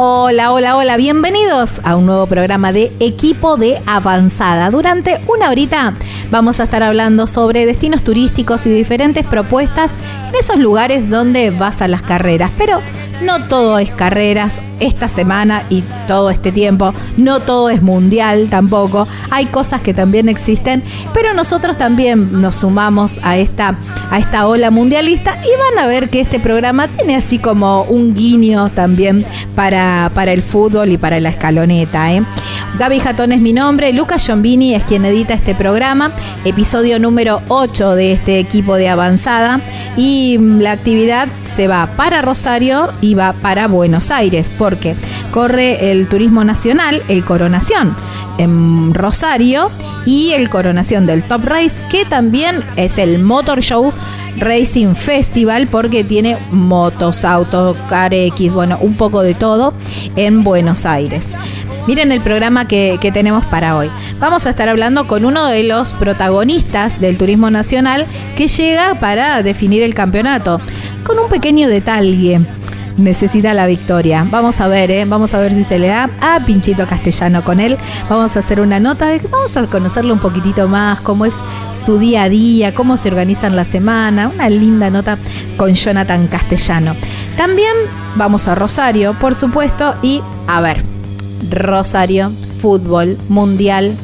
Hola, hola, hola, bienvenidos a un nuevo programa de Equipo de Avanzada. Durante una horita vamos a estar hablando sobre destinos turísticos y diferentes propuestas en esos lugares donde vas a las carreras. Pero no todo es carreras esta semana y todo este tiempo. No todo es mundial tampoco. Hay cosas que también existen, pero nosotros también nos sumamos a esta, a esta ola mundialista y van a ver que este programa tiene así como un guiño también para, para el fútbol y para la escaloneta. ¿eh? Gaby Jatón es mi nombre, Lucas Giombini es quien edita este programa, episodio número 8 de este equipo de avanzada y la actividad se va para Rosario para Buenos Aires porque corre el Turismo Nacional, el Coronación en Rosario y el Coronación del Top Race que también es el Motor Show Racing Festival porque tiene motos, autos, X, bueno, un poco de todo en Buenos Aires. Miren el programa que, tenemos para hoy. Vamos a estar hablando con uno de los protagonistas del turismo nacional que llega para definir el campeonato. Con un pequeño detalle. Necesita la victoria. Vamos a ver, ¿eh? vamos a ver si se le da a Pinchito Castellano con él. Vamos a hacer una nota de vamos a conocerlo un poquitito más, cómo es su día a día, cómo se organizan la semana. Una linda nota con Jonathan Castellano. También vamos a Rosario, por supuesto, y a ver, Rosario, fútbol, mundial.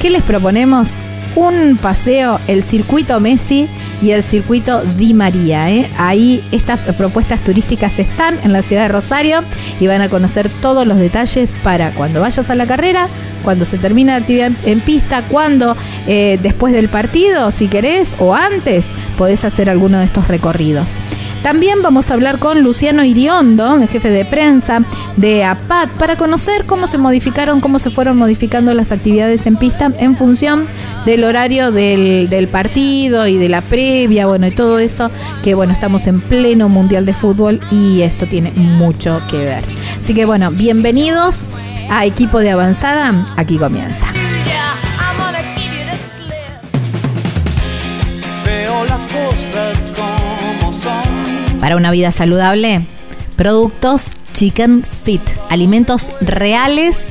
¿Qué les proponemos? Un paseo, el circuito Messi y el circuito Di María. ¿eh? Ahí estas propuestas turísticas están en la ciudad de Rosario y van a conocer todos los detalles para cuando vayas a la carrera, cuando se termina la actividad en pista, cuando eh, después del partido, si querés, o antes, podés hacer alguno de estos recorridos. También vamos a hablar con Luciano Iriondo, el jefe de prensa de APAT, para conocer cómo se modificaron, cómo se fueron modificando las actividades en pista en función del horario del, del partido y de la previa, bueno, y todo eso, que bueno, estamos en pleno Mundial de Fútbol y esto tiene mucho que ver. Así que bueno, bienvenidos a Equipo de Avanzada, aquí comienza. Las cosas como son. Para una vida saludable, productos Chicken Fit, alimentos reales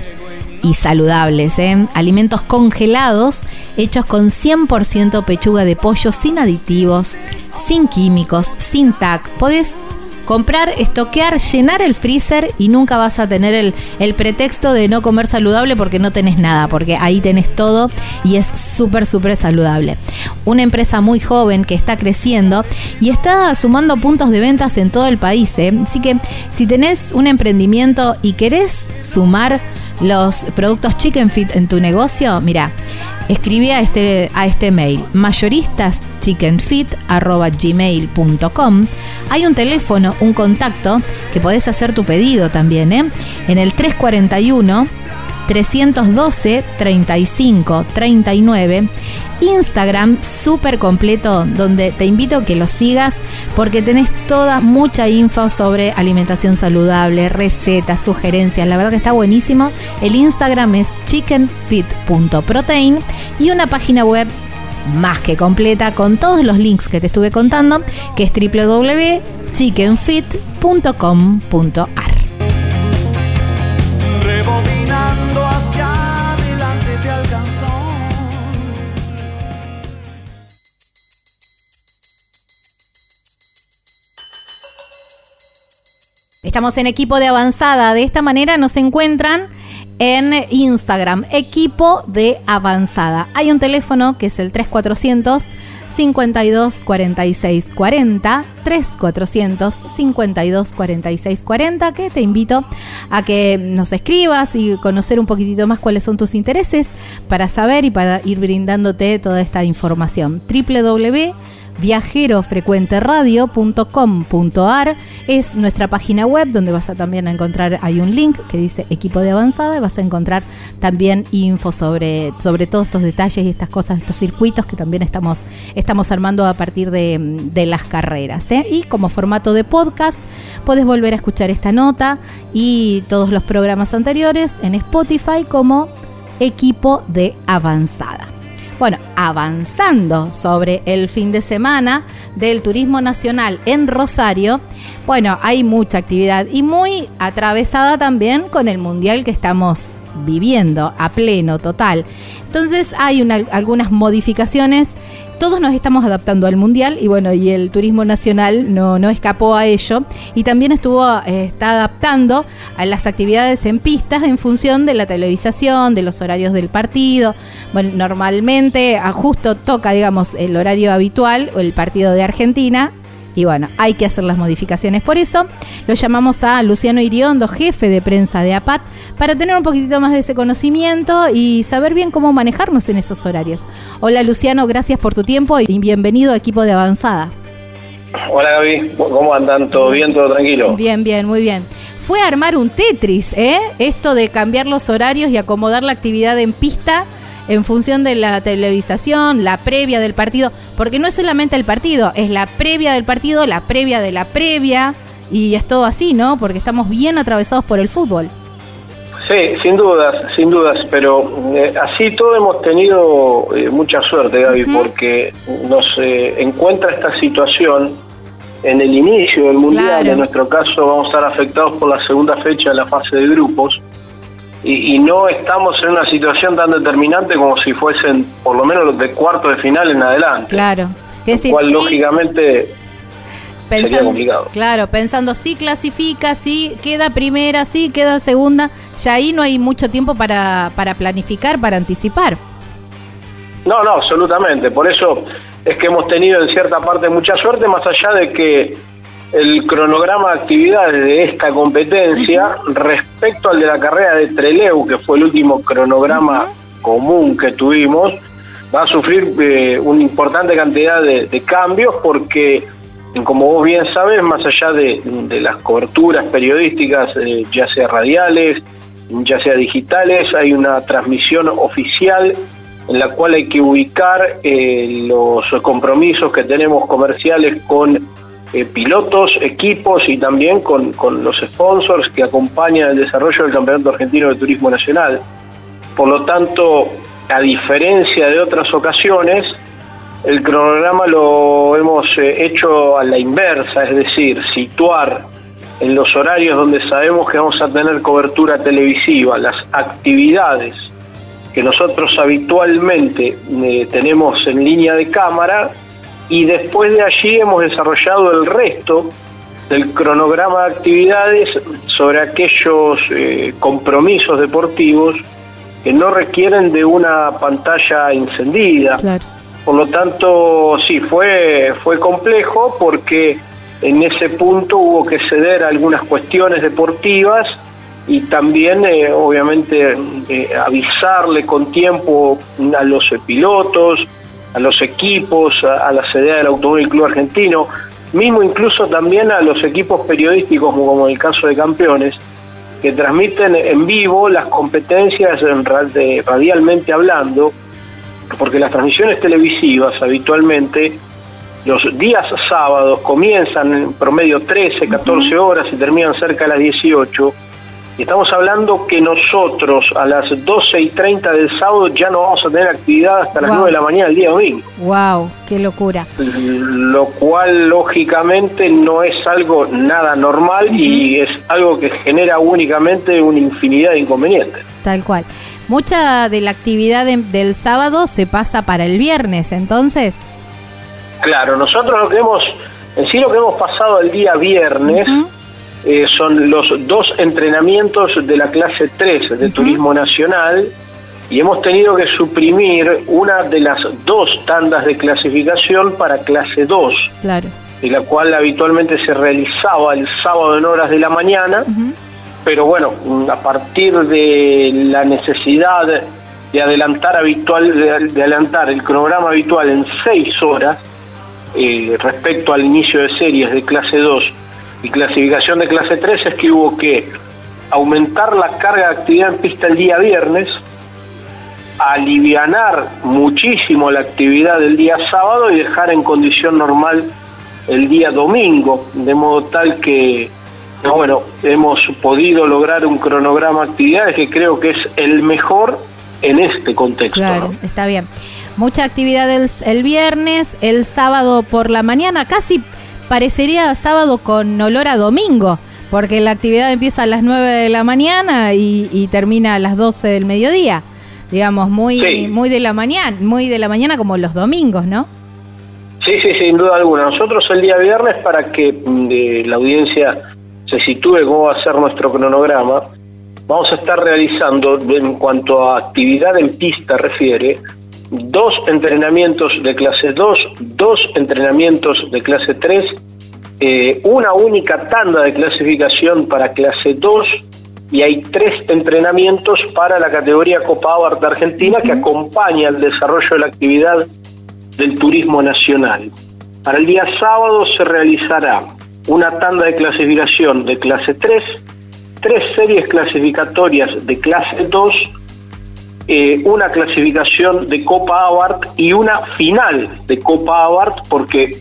y saludables, ¿eh? alimentos congelados hechos con 100% pechuga de pollo sin aditivos, sin químicos, sin TAC. Podés comprar, estoquear, llenar el freezer y nunca vas a tener el, el, pretexto de no comer saludable porque no tenés nada, porque ahí tenés todo y es súper, súper saludable. Una empresa muy joven que está creciendo y está sumando puntos de ventas en todo el país. ¿eh? Así que si tenés un emprendimiento y querés sumar los productos Chicken Fit en tu negocio, mira, escribí a este, a este mail, mayoristaschickenfit.gmail.com. Hay un teléfono, un contacto, que podés hacer tu pedido también, ¿eh? En el 341 312 35 39. Instagram súper completo donde te invito a que lo sigas porque tenés toda mucha info sobre alimentación saludable, recetas, sugerencias. La verdad que está buenísimo. El Instagram es chickenfit.protein y una página web más que completa con todos los links que te estuve contando, que es www.chickenfit.com.ar. Rebobinando hacia adelante te alcanzó. Estamos en equipo de avanzada. De esta manera nos encuentran en Instagram, equipo de avanzada. Hay un teléfono que es el 3400 52 46 40 3400 52 46 40 que te invito a que nos escribas y conocer un poquitito más cuáles son tus intereses para saber y para ir brindándote toda esta información. www viajerofrecuenteradio.com.ar es nuestra página web donde vas a también encontrar, hay un link que dice equipo de avanzada y vas a encontrar también info sobre, sobre todos estos detalles y estas cosas, estos circuitos que también estamos, estamos armando a partir de, las carreras. ¿eh? Y como formato de podcast, puedes volver a escuchar esta nota y todos los programas anteriores en Spotify como equipo de avanzada. Bueno, avanzando sobre el fin de semana del turismo nacional en Rosario, bueno, hay mucha actividad y muy atravesada también con el mundial que estamos viviendo a pleno, total. Entonces hay algunas modificaciones todos nos estamos adaptando al mundial y bueno, y el turismo nacional no, no escapó a ello y también estuvo, eh, está adaptando a las actividades en pistas en función de la televisación, de los horarios del partido. Bueno, normalmente a justo toca, digamos, el horario habitual o el partido de Argentina y bueno, hay que hacer las modificaciones. Por eso lo llamamos a Luciano Iriondo, jefe de prensa de APAT, para tener un poquitito más de ese conocimiento y saber bien cómo manejarnos en esos horarios. Hola Luciano, gracias por tu tiempo y bienvenido a equipo de avanzada. Hola Gaby, ¿cómo andan? ¿Todo bien? ¿Todo tranquilo? Bien, bien, muy bien. Fue armar un Tetris, ¿eh? Esto de cambiar los horarios y acomodar la actividad en pista en función de la televisación, la previa del partido, porque no es solamente el partido, es la previa del partido, la previa de la previa, y es todo así, ¿no? Porque estamos bien atravesados por el fútbol. Sí, sin dudas, sin dudas, pero eh, así todo hemos tenido eh, mucha suerte, Gaby, porque nos eh, encuentra esta situación en el inicio del Mundial, en nuestro caso vamos a estar afectados por la segunda fecha de la fase de grupos, y, no estamos en una situación tan determinante como si fuesen por lo menos los de cuarto de final en adelante. Claro. Es decir, cual lógicamente pensando, Claro, pensando si clasifica, si queda primera, si queda segunda, ya ahí no hay mucho tiempo para, para planificar, para anticipar. No, no, absolutamente. Por eso es que hemos tenido en cierta parte mucha suerte, más allá de que el cronograma de actividades de esta competencia respecto al de la carrera de Treleu, que fue el último cronograma común que tuvimos, va a sufrir eh, una importante cantidad de cambios porque como vos bien sabes, más allá de, las coberturas periodísticas, eh, ya sea radiales, ya sea digitales, hay una transmisión oficial en la cual hay que ubicar eh, los compromisos que tenemos comerciales con eh, pilotos, equipos y también con, con los sponsors que acompañan el desarrollo del Campeonato Argentino de Turismo Nacional. Por lo tanto, a diferencia de otras ocasiones, el cronograma lo hemos eh, hecho a la inversa, es decir, situar en los horarios donde sabemos que vamos a tener cobertura televisiva las actividades que nosotros habitualmente eh, tenemos en línea de cámara y después de allí hemos desarrollado el resto del cronograma de actividades sobre aquellos eh, compromisos deportivos que no requieren de una pantalla encendida. Por lo tanto, sí, fue, fue complejo porque en ese punto hubo que ceder algunas cuestiones deportivas y también, eh, obviamente, eh, avisarle con tiempo a los pilotos, a los equipos, a, la sede del Automóvil Club Argentino, mismo incluso también a los equipos periodísticos, como, como el caso de Campeones, que transmiten en vivo las competencias en, radialmente hablando, porque las transmisiones televisivas habitualmente los días sábados comienzan en promedio 13, 14 horas y terminan cerca de las 18. Estamos hablando que nosotros a las 12 y 30 del sábado ya no vamos a tener actividad hasta las 9 de la mañana del día domingo. ¡Wow! ¡Qué locura! Lo cual, lógicamente, no es algo nada normal y es algo que genera únicamente una infinidad de inconvenientes. Tal cual. Mucha de la actividad del sábado se pasa para el viernes, entonces. Claro, nosotros lo que hemos, en sí lo que hemos pasado el día viernes, eh, son los dos entrenamientos de la clase 3 de Turismo Nacional y hemos tenido que suprimir una de las dos tandas de clasificación para clase 2, Claro. de la cual habitualmente se realizaba el sábado en horas de la mañana, pero bueno, a partir de la necesidad de adelantar habitual de, de adelantar el cronograma habitual en seis horas eh, respecto al inicio de series de clase 2 y clasificación de clase 3 es que hubo que aumentar la carga de actividad en pista el día viernes, alivianar muchísimo la actividad del día sábado y dejar en condición normal el día domingo, de modo tal que, bueno, hemos podido lograr un cronograma de actividades que creo que es el mejor en este contexto. Claro, ¿no? está bien. Mucha actividad el, el viernes, el sábado por la mañana, casi parecería sábado con olor a domingo, porque la actividad empieza a las 9 de la mañana y, y termina a las 12 del mediodía. Digamos, muy, Sí. muy de la mañana, muy de la mañana como los domingos, ¿no? Sí, sí, sin duda alguna. Nosotros el día viernes, para que mm, de la audiencia se sitúe cómo va a ser nuestro cronograma, vamos a estar realizando, en cuanto a actividad en pista refiere, dos entrenamientos de clase 2, dos entrenamientos de clase 3, eh, una única tanda de clasificación para clase 2 y hay tres entrenamientos para la categoría Copa Abarth de Argentina que acompaña el desarrollo de la actividad del turismo nacional. Para el día sábado se realizará una tanda de clasificación de clase 3, tres series clasificatorias de clase 2, eh, una clasificación de Copa Abarth y una final de Copa Abarth, porque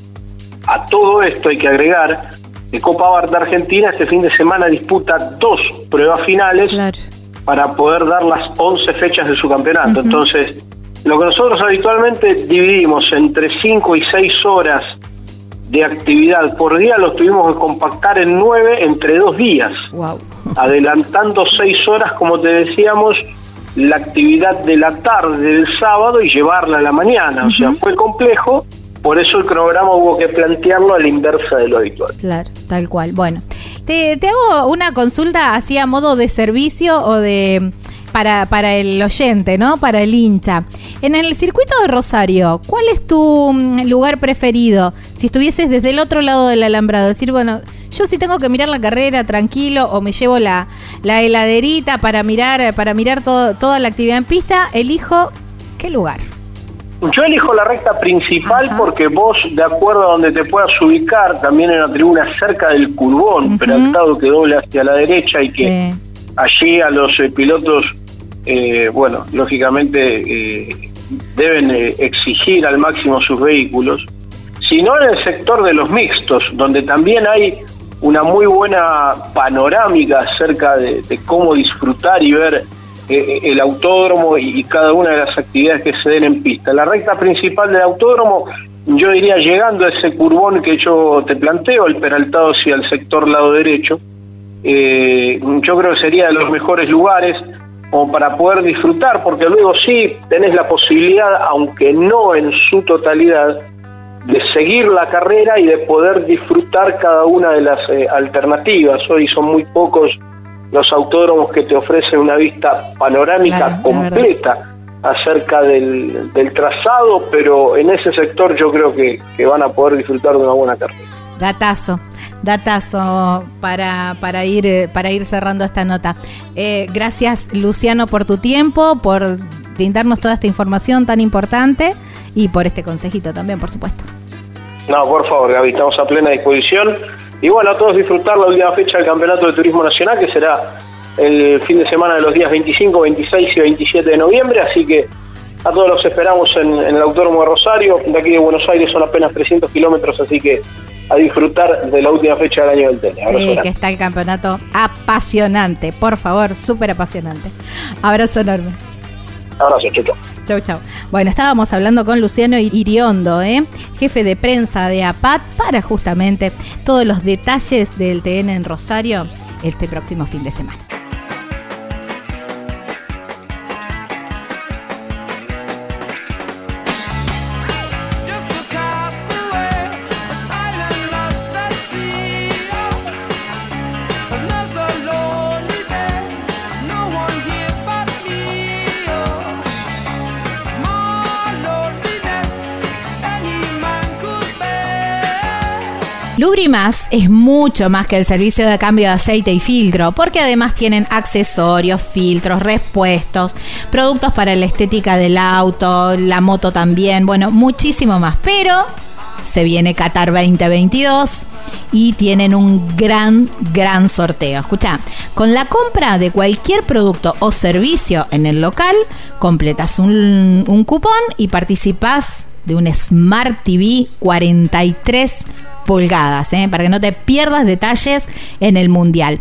a todo esto hay que agregar que Copa Abarth de Argentina este fin de semana disputa dos pruebas finales Claro. para poder dar las 11 fechas de su campeonato. Entonces, lo que nosotros habitualmente dividimos entre 5 y 6 horas de actividad por día, lo tuvimos que compactar en 9 entre dos días, Wow. adelantando 6 horas, como te decíamos, la actividad de la tarde del sábado y llevarla a la mañana. O sea, fue complejo, por eso el cronograma hubo que plantearlo a la inversa de lo habitual. Claro, tal cual. Bueno, te, te hago una consulta así a modo de servicio o de para, para el oyente, ¿no? Para el hincha. En el circuito de Rosario, ¿cuál es tu mm, lugar preferido? Si estuvieses desde el otro lado del alambrado, decir, bueno, yo si tengo que mirar la carrera tranquilo o me llevo la, la heladerita para mirar, para mirar todo, toda la actividad en pista, elijo qué lugar. Yo elijo la recta principal Ajá. porque vos, de acuerdo a donde te puedas ubicar, también en la tribuna cerca del curvón, Ujú. peraltado que doble hacia la derecha y que Sí. allí a los eh, pilotos, eh, bueno, lógicamente eh, deben eh, exigir al máximo sus vehículos, sino en el sector de los mixtos, donde también hay una muy buena panorámica acerca de, cómo disfrutar y ver eh, el autódromo y, y cada una de las actividades que se den en pista. La recta principal del autódromo, yo diría llegando a ese curvón que yo te planteo, el peraltado hacia el sector lado derecho, eh, yo creo que sería de los mejores lugares como para poder disfrutar, porque luego sí tenés la posibilidad, aunque no en su totalidad, de seguir la carrera y de poder disfrutar cada una de las eh, alternativas. Hoy son muy pocos los autódromos que te ofrecen una vista panorámica Claro, completa acerca del, del trazado, pero en ese sector yo creo que, que van a poder disfrutar de una buena carrera. Datazo, datazo para, para, ir, eh, para ir cerrando esta nota. Eh, gracias Luciano por tu tiempo, por brindarnos toda esta información tan importante y por este consejito también, por supuesto. No, por favor, Gaby, estamos a plena disposición. Y bueno, a todos disfrutar la última fecha del Campeonato de Turismo Nacional, que será el fin de semana de los días 25, 26 y 27 de noviembre. Así que a todos los esperamos en, en el Autódromo de Rosario. De aquí de Buenos Aires son apenas 300 kilómetros, así que a disfrutar de la última fecha del año del tenis. Abrazo Sí, que está el campeonato apasionante, por favor, súper apasionante. Abrazo enorme. Abrazo, chucho. Chau, chau. Bueno, estábamos hablando con Luciano Iriondo, ¿eh? jefe de prensa de APAT, para justamente todos los detalles del TN en Rosario este próximo fin de semana. Es mucho más que el servicio de cambio de aceite y filtro, porque además tienen accesorios, filtros, repuestos, productos para la estética del auto, la moto también, bueno, muchísimo más. Pero se viene Qatar 2022 y tienen un gran, gran sorteo. Escucha, con la compra de cualquier producto o servicio en el local, completas un, un cupón y participas de un Smart TV 43 pulgadas, ¿eh? para que no te pierdas detalles en el Mundial.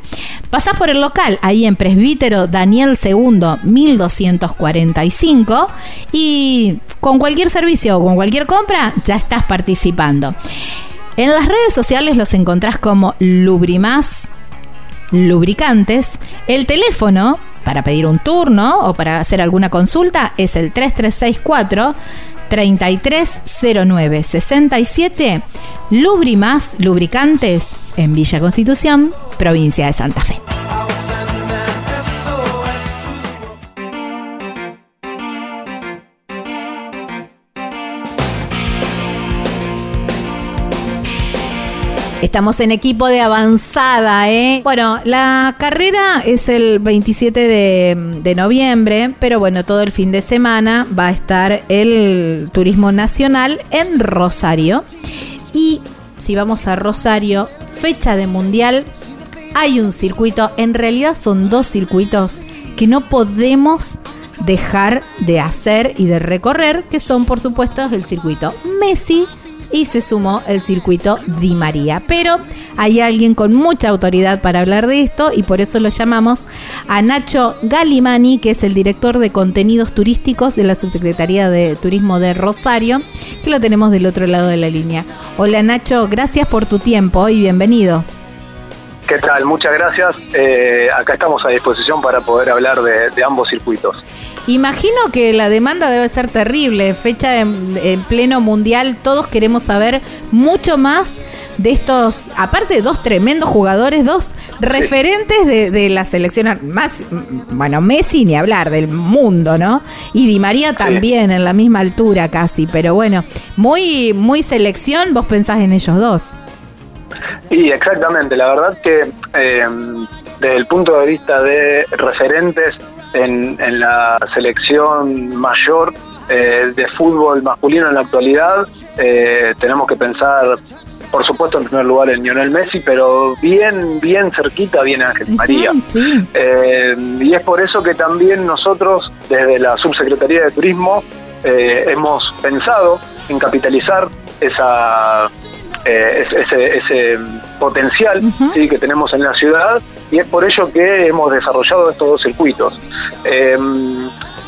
Pasás por el local, ahí en Presbítero Daniel II 1245 y con cualquier servicio o con cualquier compra ya estás participando. En las redes sociales los encontrás como Lubrimás Lubricantes. El teléfono para pedir un turno o para hacer alguna consulta es el 3364 3309 67 Lubrimás Lubricantes en Villa Constitución, provincia de Santa Fe. Estamos en equipo de avanzada, ¿eh? Bueno, la carrera es el 27 de, noviembre, pero bueno, todo el fin de semana va a estar el Turismo Nacional en Rosario. Y si vamos a Rosario, fecha de Mundial, hay un circuito, en realidad son dos circuitos que no podemos dejar de hacer y de recorrer, que son por supuesto el circuito Messi y se sumó el circuito Di María. Pero hay alguien con mucha autoridad para hablar de esto y por eso lo llamamos a Nacho Galimani, que es el director de contenidos turísticos de la Subsecretaría de Turismo de Rosario, que lo tenemos del otro lado de la línea. Hola Nacho, gracias por tu tiempo y bienvenido. ¿Qué tal? Muchas gracias. Eh, acá estamos a disposición para poder hablar de, de ambos circuitos. Imagino que la demanda debe ser terrible, fecha en, pleno mundial, todos queremos saber mucho más de estos, aparte de dos tremendos jugadores, dos referentes de, la selección, más, bueno, Messi ni hablar, del mundo, ¿no? Y Di María también, en la misma altura casi, pero bueno, muy, muy selección, vos pensás en ellos dos. Sí, exactamente, la verdad que eh, desde el punto de vista de referentes, en, la selección mayor eh, de fútbol masculino en la actualidad. Eh, tenemos que pensar, por supuesto, en primer lugar en Lionel Messi, pero bien, bien cerquita viene Ángel María. Eh, y es por eso que también nosotros, desde la Subsecretaría de Turismo, hemos pensado en capitalizar esa ese, ese, potencial que tenemos en la ciudad y es por ello que hemos desarrollado estos dos circuitos. Eh,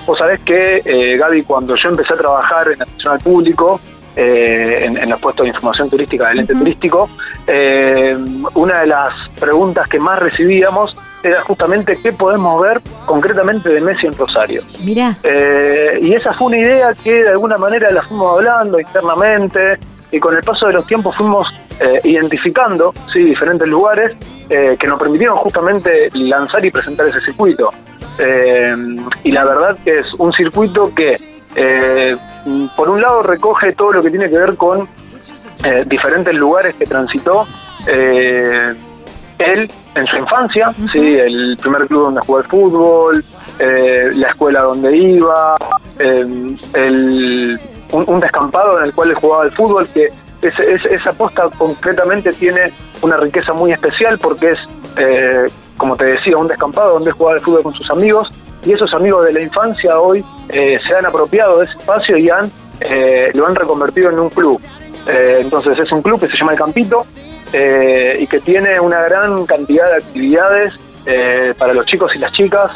vos sabés que, eh, Gaby, cuando yo empecé a trabajar en atención al público, eh, en, los puestos de información turística del ente turístico, eh, una de las preguntas que más recibíamos era justamente qué podemos ver concretamente de Messi en Rosario. Mira. y esa fue una idea que de alguna manera la fuimos hablando internamente y con el paso de los tiempos fuimos identificando sí, diferentes lugares eh, que nos permitieron justamente lanzar y presentar ese circuito. Eh, y la verdad que es un circuito que, eh, por un lado, recoge todo lo que tiene que ver con diferentes lugares que transitó él en su infancia, ¿sí? el primer club donde jugó el fútbol, la escuela donde iba, el, un, descampado en el cual él jugaba el fútbol, que esa posta concretamente tiene una riqueza muy especial porque es, eh, como te decía, un descampado donde jugaba el fútbol con sus amigos y esos amigos de la infancia hoy eh, se han apropiado de ese espacio y han, eh, lo han reconvertido en un club. entonces es un club que se llama El Campito y que tiene una gran cantidad de actividades para los chicos y las chicas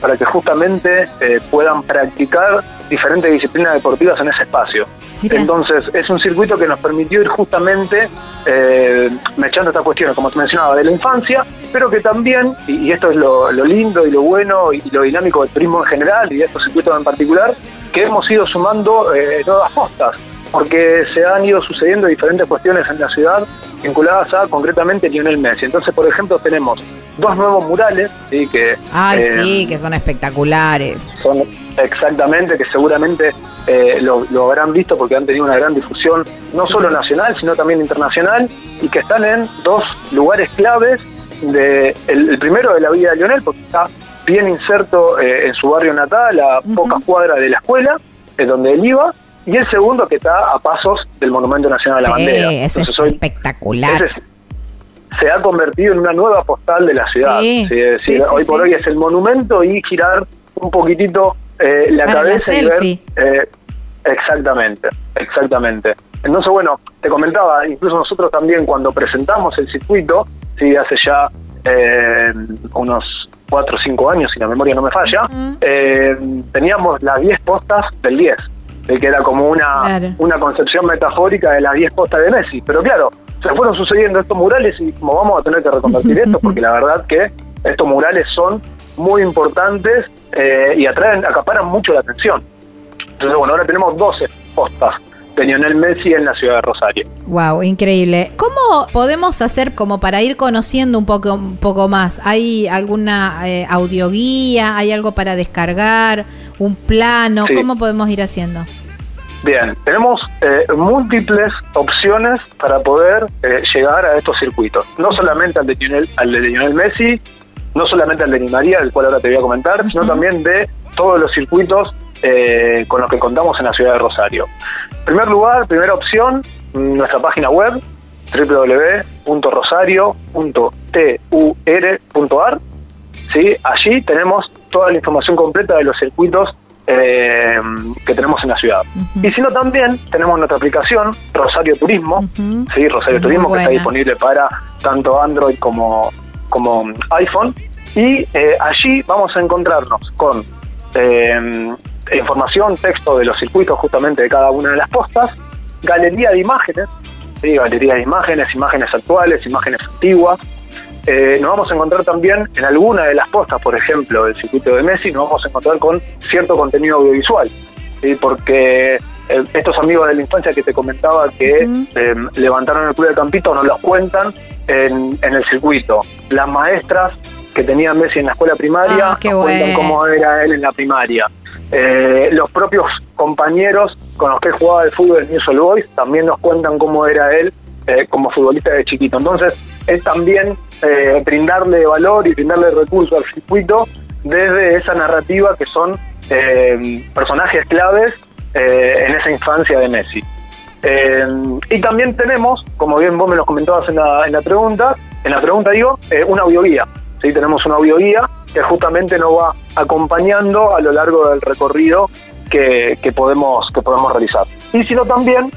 para que justamente puedan practicar diferentes disciplinas deportivas en ese espacio. Entonces, es un circuito que nos permitió ir justamente eh, echando esta cuestión, como te mencionaba, de la infancia, pero que también, y, esto es lo, lindo y lo bueno y, lo dinámico del turismo en general y de estos circuitos en particular, que hemos ido sumando eh, nuevas postas. Porque se han ido sucediendo diferentes cuestiones en la ciudad vinculadas a concretamente Lionel Messi. Entonces, por ejemplo, tenemos dos nuevos murales, ¿sí? que Ay, eh, sí, que son espectaculares. son exactamente, que seguramente eh, lo, lo habrán visto porque han tenido una gran difusión, no solo nacional, sino también internacional, y que están en dos lugares claves. De, el, el primero de la vida de Lionel, porque está bien inserto eh, en su barrio natal, a pocas cuadras de la escuela, es donde él iba, y el segundo que está a pasos del Monumento Nacional a la Sí, Bandera. ese es hoy- espectacular. ese es- se ha convertido en una nueva postal de la ciudad. Sí, sí, hoy por hoy es el monumento y girar un poquitito eh, la Para la cabeza y ver. eh, exactamente, exactamente. Entonces, bueno, te comentaba, incluso nosotros también cuando presentamos el circuito, sí, hace ya eh, unos cuatro o cinco años, si la memoria no me falla, eh, teníamos las 10 postas del 10, de que era como una, Claro. una concepción metafórica de las 10 postas de Messi. Pero claro, se fueron sucediendo estos murales y como vamos a tener que reconvertir esto, porque la verdad que estos murales son muy importantes eh, y atraen, acaparan mucho la atención. Entonces, bueno, ahora tenemos 12 postas de Lionel Messi en la ciudad de Rosario. Wow, increíble. ¿Cómo podemos hacer como para ir conociendo un poco, un poco más? ¿Hay alguna eh, audioguía? ¿Hay algo para descargar? ¿Un plano? Sí. ¿Cómo podemos ir haciendo? Bien, tenemos eh, múltiples opciones para poder eh, llegar a estos circuitos. No solamente al de, Lionel, al de Lionel Messi, no solamente al de Di María, del cual ahora te voy a comentar, sino también de todos los circuitos eh, con los que contamos en la ciudad de Rosario. En primer lugar, primera opción, nuestra página web www.rosario.tur.ar ¿sí? Allí tenemos toda la información completa de los circuitos eh, que tenemos en la ciudad. Y si no, también tenemos nuestra aplicación Rosario Turismo, Ujú. ¿sí? Rosario Muy Turismo, que está disponible para tanto Android como, como iPhone. Y eh, allí vamos a encontrarnos con eh, información, texto de los circuitos justamente de cada una de las postas, galería de imágenes, ¿sí? galería de imágenes, imágenes actuales, imágenes antiguas, eh, nos vamos a encontrar también en alguna de las postas, por ejemplo, del circuito de Messi, nos vamos a encontrar con cierto contenido audiovisual. ¿sí? Porque eh, estos amigos de la infancia que te comentaba que eh, levantaron el club de Campito nos los cuentan en, en el circuito. Las maestras que tenía Messi en la escuela primaria Ah, nos cuentan cómo era él en la primaria. Eh, los propios compañeros con los que jugaba el fútbol en News All Boys también nos cuentan cómo era él eh, como futbolista de chiquito. Entonces, es también eh, brindarle valor y brindarle recursos al circuito desde esa narrativa que son eh, personajes claves eh, en esa infancia de Messi. Y también tenemos, como bien vos me lo comentabas en la, en la pregunta, en la pregunta digo, una audioguía. ¿sí? Tenemos una audioguía que justamente nos va acompañando a lo largo del recorrido que, que podemos, que podemos realizar. Y si no también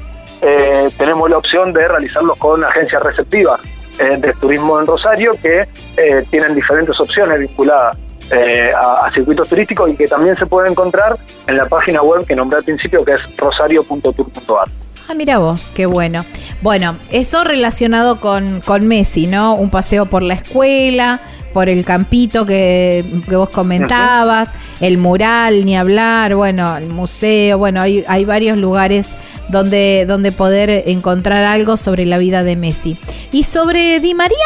tenemos la opción de realizarlos con agencias receptivas eh, de turismo en Rosario que eh, tienen diferentes opciones vinculadas eh, a, a circuitos turísticos y que también se puede encontrar en la página web que nombré al principio que es rosario.tour.ar. Ah, mira vos, qué bueno. Bueno, eso relacionado con, con Messi, ¿no? Un paseo por la escuela, por el campito que, que vos comentabas, el mural, ni hablar, bueno, el museo, bueno, hay, hay varios lugares donde, donde poder encontrar algo sobre la vida de Messi. ¿Y sobre Di María?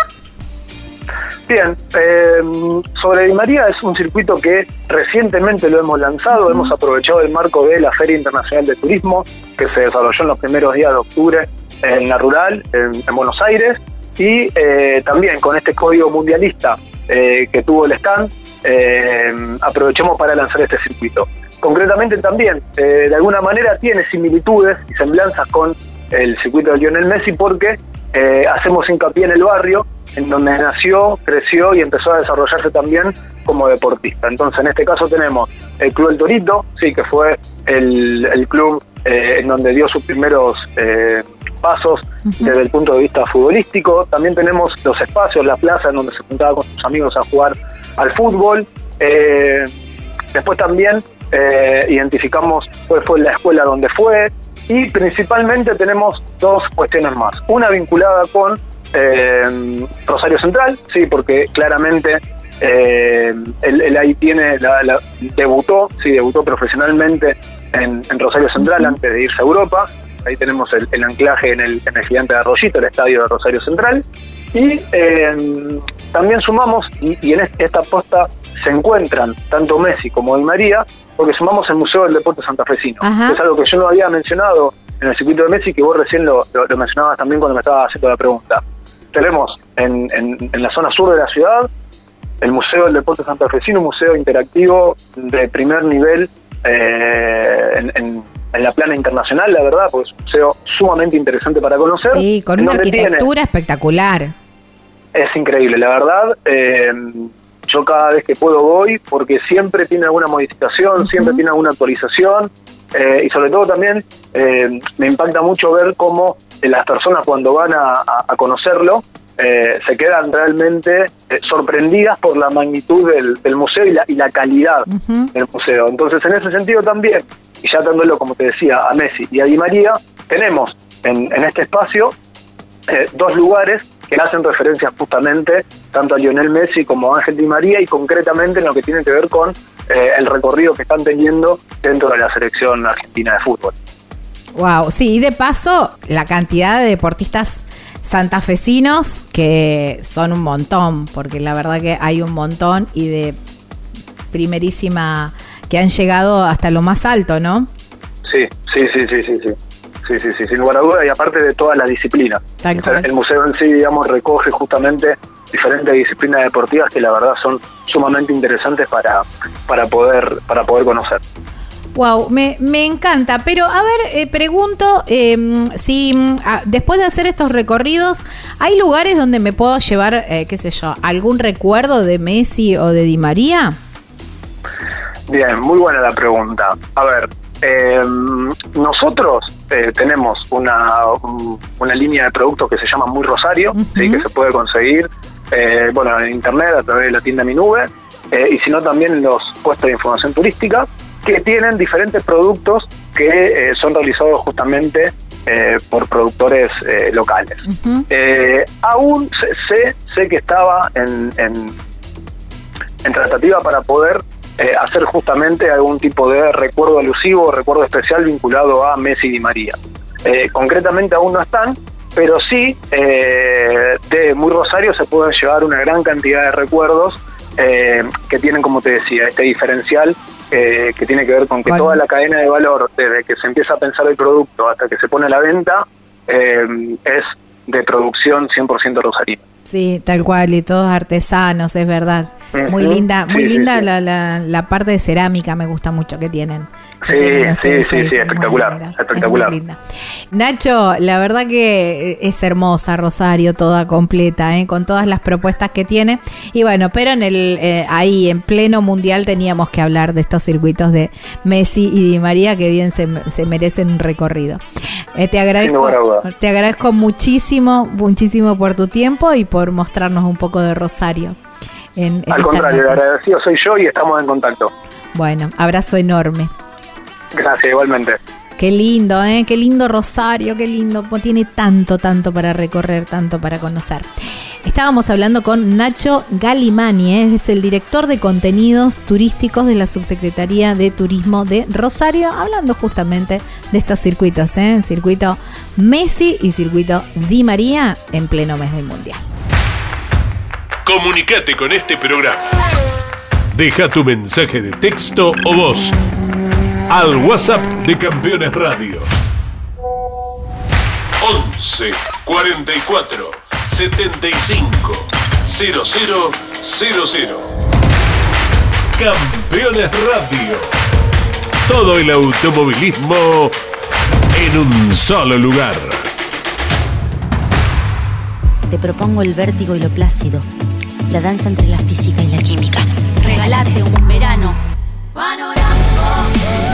Bien, eh, sobre Di María es un circuito que recientemente lo hemos lanzado, hemos aprovechado el marco de la Feria Internacional de Turismo que se desarrolló en los primeros días de octubre en la rural, en, en Buenos Aires, y eh, también con este código mundialista eh, que tuvo el stand, eh, aprovechamos para lanzar este circuito. Concretamente también, eh, de alguna manera tiene similitudes y semblanzas con el circuito de Lionel Messi porque eh, hacemos hincapié en el barrio, en donde nació, creció y empezó a desarrollarse también como deportista. Entonces, en este caso tenemos el Club El Torito, sí, que fue el, el club eh, en donde dio sus primeros eh, pasos desde el punto de vista futbolístico. También tenemos los espacios, la plaza en donde se juntaba con sus amigos a jugar al fútbol. Eh, después también eh, identificamos cuál fue la escuela donde fue y principalmente tenemos dos cuestiones más. Una vinculada con eh, Rosario Central, sí, porque claramente eh, él, él ahí tiene, la, la- debutó, sí, debutó profesionalmente en, en Rosario Central antes de irse a Europa. ahí tenemos el, el anclaje en el, en el gigante de Arroyito, el estadio de Rosario Central. Y eh, también sumamos, y, y en esta posta se encuentran tanto Messi como Di María, porque sumamos el Museo del Deporte Santafesino. Ajá. Es algo que yo no había mencionado en el circuito de Messi, que vos recién lo, lo- lo mencionabas también cuando me estabas haciendo la pregunta. Tenemos en, en- en la zona sur de la ciudad el Museo del Deporte Santafesino, un museo interactivo de primer nivel eh, en, en- en la plana internacional, la verdad, porque es un museo sumamente interesante para conocer. Sí, con una tiene- arquitectura espectacular. es increíble, la verdad. eh, yo cada vez que puedo voy porque siempre tiene alguna modificación, siempre tiene alguna actualización. Eh, y sobre todo también eh, me impacta mucho ver cómo eh, las personas cuando van a, a- a conocerlo eh, se quedan realmente sorprendidas por la magnitud del, del museo y la, y la calidad del museo. Entonces, en ese sentido también, y ya dándolo, como te decía, a Messi y a Di María, tenemos en, en este espacio eh, dos lugares que hacen referencia justamente tanto a Lionel Messi como a Ángel Di María y concretamente en lo que tiene que ver con eh, el recorrido que están teniendo dentro de la selección argentina de fútbol. Wow, sí, y de paso, la cantidad de deportistas santafesinos que son un montón, porque la verdad que hay un montón y de primerísima que han llegado hasta lo más alto, ¿no? Sí, sí, sí, sí, sí, sí. Sí, sí, sí, sin lugar a duda, y aparte de todas las disciplinas. O sea, el museo en sí, digamos, recoge justamente diferentes disciplinas deportivas que la verdad son sumamente interesantes para, para, poder, para poder conocer. Wow, me, me encanta. Pero a ver, eh, pregunto eh, si mm, después de hacer estos recorridos, ¿hay lugares donde me puedo llevar, eh, qué sé yo, algún recuerdo de Messi o de Di María? Bien, muy buena la pregunta. A ver, eh, nosotros eh, tenemos una, un- una línea de productos que se llama Muy Rosario. ¿sí? que se puede conseguir eh, bueno, en internet a través de la tienda Mi Nube, eh, y si no también en los puestos de información turística, que tienen diferentes productos que son realizados justamente por productores locales. Aún sé, sé, sé que estaba en, en, en tratativa para poder eh, hacer justamente algún tipo de recuerdo alusivo o recuerdo especial vinculado a Messi y Di María. Eh, concretamente aún no están, pero sí eh, de Muy Rosario se pueden llevar una gran cantidad de recuerdos que tienen, como te decía, este diferencial que tiene que ver con que toda la cadena de valor, desde que se empieza a pensar el producto hasta que se pone a la venta, es de producción 100% rosarina. Sí, tal cual, y todos artesanos, es verdad. Muy linda, muy Sí, sí, linda sí. La, la, la parte de cerámica, me gusta mucho que tienen. Sí, sí, sí, sí, espectacular, es espectacular. linda. Nacho, la verdad que es hermosa Rosario, toda completa, ¿eh? con todas las propuestas que tiene. Y bueno, pero en el eh, ahí en pleno mundial teníamos que hablar de estos circuitos de Messi y Di María que bien se, se merecen un recorrido. Eh, te agradezco, te agradezco muchísimo, muchísimo por tu tiempo y por mostrarnos un poco de Rosario. en- en Al contrario, el agradecido soy yo y estamos en contacto. Bueno, abrazo enorme. Gracias, igualmente. Qué lindo, ¿eh? Qué lindo Rosario, qué lindo. Pues Tiene tanto, tanto para recorrer, tanto para conocer. Estábamos hablando con Nacho Galimani, ¿eh? es el director de contenidos turísticos de la Subsecretaría de Turismo de Rosario, hablando justamente de estos circuitos, ¿eh? Circuito Messi y circuito Di María en pleno mes del Mundial. Comunicate con este programa. Deja tu mensaje de texto o voz al WhatsApp de Campeones Radio. 11 44 75 0000. Campeones Radio. Todo el automovilismo en un solo lugar. Te propongo el vértigo y lo plácido, la danza entre la física y la química. Regalate un verano panorámico,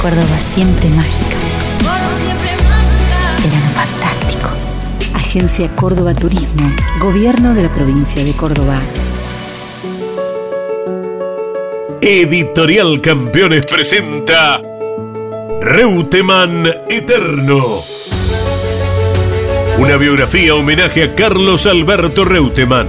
Córdoba siempre mágica. Verano fantástico. Agencia Córdoba Turismo, Gobierno de la provincia de Córdoba. Editorial Campeones presenta Reutemann Eterno. Una biografía homenaje a Carlos Alberto Reutemann,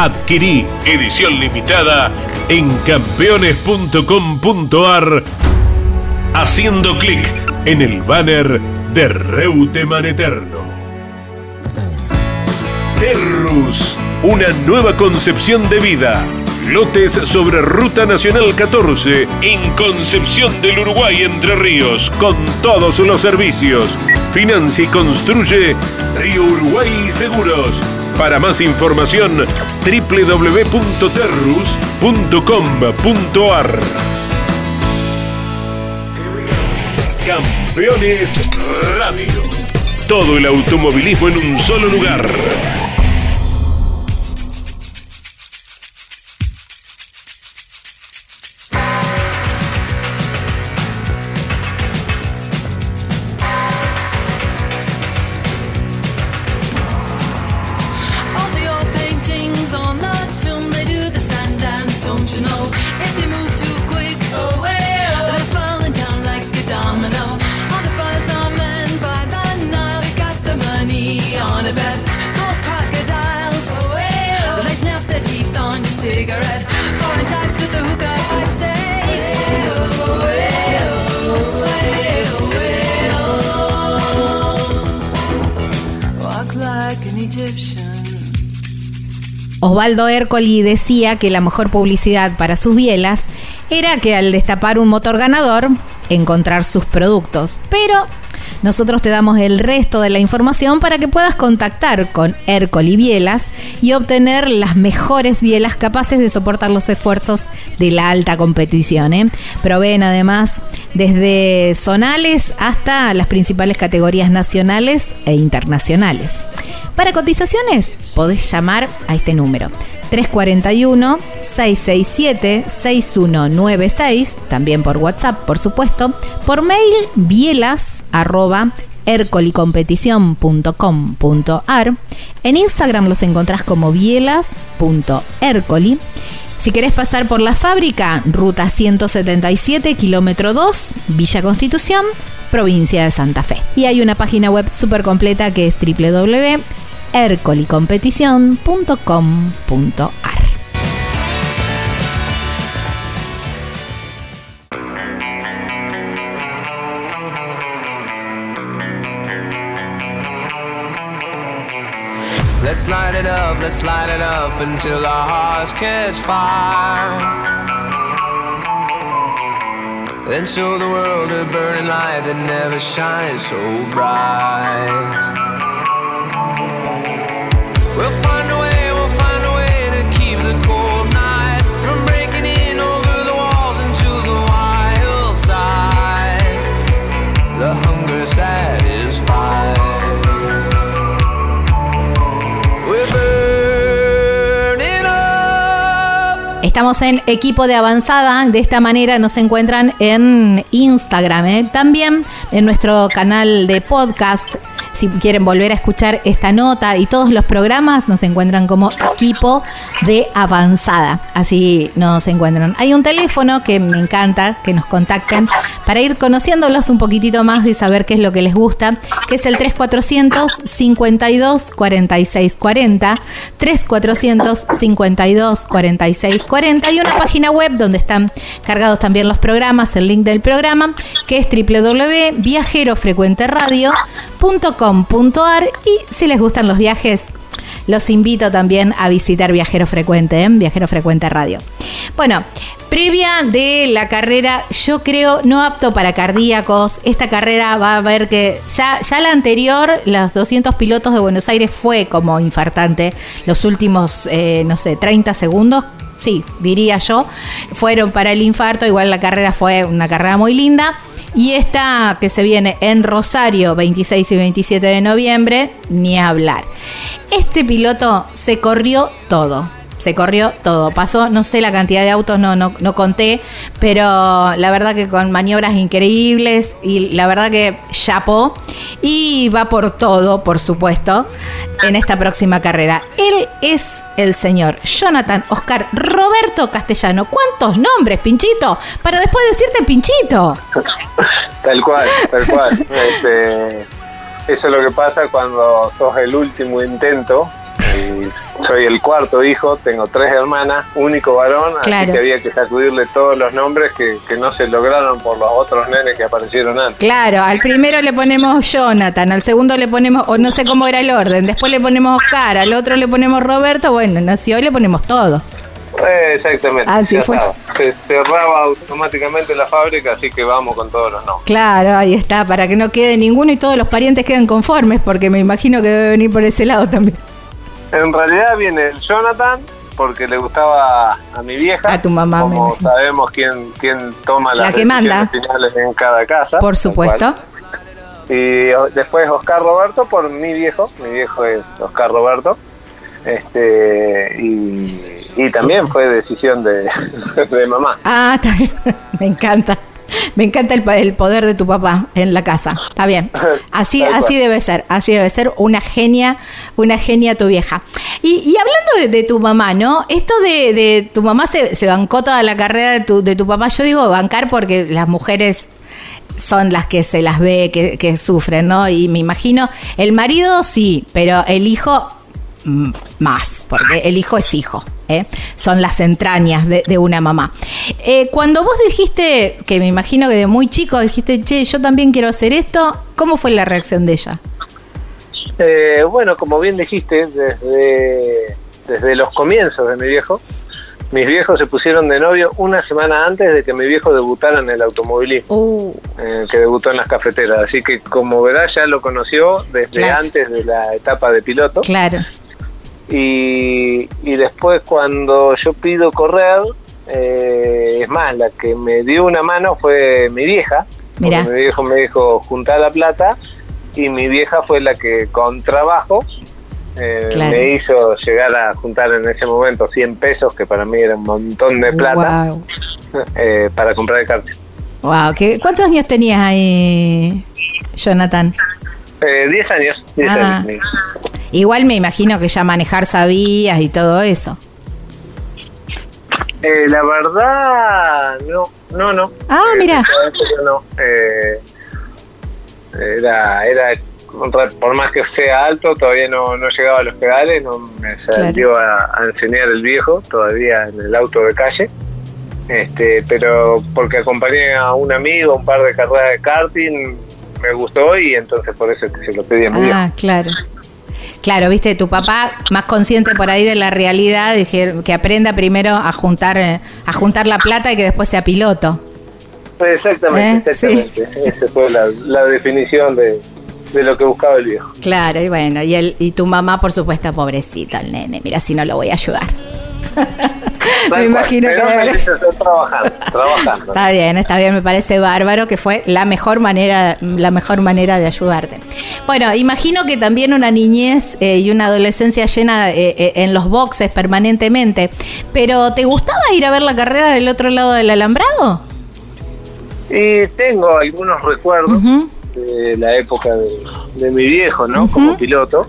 Adquirí edición limitada en campeones.com.ar haciendo clic en el banner de Reutemann Eterno. Terrus, una nueva concepción de vida Lotes sobre Ruta Nacional 14 en Concepción del Uruguay Entre Ríos con todos los servicios. Financia y construye Río Uruguay Seguros. Para más información www.terrus.com.ar Campeones Radio. Todo el automovilismo en un solo lugar. Osvaldo Ercoli decía que la mejor publicidad para sus bielas era que al destapar un motor ganador, encontrar sus productos. Pero nosotros te damos el resto de la información para que puedas contactar con Ercoli Bielas y obtener las mejores bielas capaces de soportar los esfuerzos de la alta competición. ¿eh? Proveen además desde zonales hasta las principales categorías nacionales e internacionales. Para cotizaciones, podés llamar a este número. 341-667-6196, también por WhatsApp, por supuesto. Por mail, bielas arroba ercolicompetición.com.ar. En Instagram los encontrás como bielas.ercoli. Si querés pasar por la fábrica, ruta 177, kilómetro 2, Villa Constitución, provincia de Santa Fe. Y hay una página web súper completa que es www ercolicompetición.com.ar. Let's light it up, let's light it up until our hearts catch fire. Then show the world a burning light that never shines so bright. Estamos en equipo de avanzada. De esta manera nos encuentran en Instagram. ¿eh? También en nuestro canal de podcast si quieren volver a escuchar esta nota y todos los programas, nos encuentran como equipo de avanzada. Así nos encuentran. Hay un teléfono que me encanta que nos contacten para ir conociéndolos un poquitito más y saber qué es lo que les gusta, que es el 3400 52 46 40, 3400 52 46 40 y una página web donde están cargados también los programas, el link del programa, que es www.viajerofrecuenteradio.com y si les gustan los viajes, los invito también a visitar Viajero Frecuente, ¿eh? Viajero Frecuente Radio. Bueno, previa de la carrera, yo creo no apto para cardíacos. Esta carrera va a ver que ya, ya la anterior, los 200 pilotos de Buenos Aires fue como infartante. Los últimos, eh, no sé, 30 segundos, sí, diría yo, fueron para el infarto. Igual la carrera fue una carrera muy linda. Y esta que se viene en Rosario, 26 y 27 de noviembre, ni hablar. Este piloto se corrió todo. se corrió todo. Pasó, no sé la cantidad de autos, no, no, no conté, pero la verdad que con maniobras increíbles y la verdad que chapó y va por todo, por supuesto, en esta próxima carrera. Él es el señor Jonathan Oscar Roberto Castellano. ¿Cuántos nombres, Pinchito? Para después decirte Pinchito. Tal cual, tal cual. Este, eso es lo que pasa cuando sos el último intento. Soy el cuarto hijo, tengo tres hermanas, único varón, Claro. así que había que sacudirle todos los nombres que, que no se lograron por los otros nenes que aparecieron antes. Claro, al primero le ponemos Jonathan, al segundo le ponemos, o no sé cómo era el orden, después le ponemos Oscar, al otro le ponemos Roberto, bueno, nació y le ponemos todos. Exactamente. Así ya fue. Se cerraba automáticamente la fábrica, así que vamos con todos los nombres. Claro, ahí está, para que no quede ninguno y todos los parientes queden conformes, porque me imagino que debe venir por ese lado también. En realidad viene el Jonathan porque le gustaba a mi vieja. A tu mamá, Como sabemos quién, quién toma La las que manda. finales en cada casa. Por supuesto. Y después Oscar Roberto por mi viejo. Mi viejo es Oscar Roberto. Este y, y también fue decisión de, de mamá. Ah, está bien. me encanta. Me encanta el, el poder de tu papá en la casa. Está bien. Así, así debe ser. Así debe ser. Una genia, una genia tu vieja. Y, y hablando de, de tu mamá, ¿no? Esto de, de tu mamá se, se bancó toda la carrera de tu, de tu papá. Yo digo bancar porque las mujeres son las que se las ve, que, que sufren, ¿no? Y me imagino, el marido sí, pero el hijo mm, más, porque el hijo es hijo, ¿eh? son las entrañas de, de una mamá. Eh, cuando vos dijiste, que me imagino que de muy chico dijiste, che, yo también quiero hacer esto, ¿cómo fue la reacción de ella? Eh, bueno, como bien dijiste, desde, desde los comienzos de mi viejo, mis viejos se pusieron de novio una semana antes de que mi viejo debutara en el automovilismo, Uh, eh, que debutó en las cafeteras. Así que como verás ya lo conoció desde Claro. antes de la etapa de piloto. claro, Y, y después cuando yo pido correr, eh, es más, la que me dio una mano fue mi vieja. Mirá. Mi viejo me dijo juntar la plata y mi vieja fue la que con trabajo eh, Claro. me hizo llegar a juntar en ese momento 100 pesos, que para mí era un montón de plata, wow, eh, para comprar el karting. wow. ¿qué- ¿Cuántos años tenías ahí, Jonathan? Eh, 10 años, 10 Ah. años. Igual me imagino que ya manejar sabías y todo eso. Eh, la verdad, no, no, no. Ah, Eh, mira. no. Eh, era, era, por más que sea alto, todavía no, no llegaba a los pedales, no me salió a, a enseñar el viejo, todavía en el auto de calle. Este, pero porque acompañé a un amigo, un par de carreras de karting, me gustó y entonces por eso se lo pedí a mi. Ah, claro. Claro, viste, tu papá más consciente por ahí de la realidad, dije, que aprenda primero a juntar, eh, a juntar la plata y que después sea piloto. Exactamente, Eh, sí. exactamente. Esa fue la, la definición de, de lo que buscaba el viejo. Claro, y bueno, y él, y tu mamá, por supuesto, pobrecito, el nene, mira si no lo voy a ayudar. Me imagino que Pero trabajando, trabajando. Está bien, está bien, me parece bárbaro que fue la mejor manera, la mejor manera de ayudarte. Bueno, imagino que también una niñez eh, y una adolescencia llena eh, eh, en los boxes permanentemente. Pero ¿te gustaba ir a ver la carrera del otro lado del alambrado? Y tengo algunos recuerdos de la época de, de mi viejo, ¿no? Como piloto.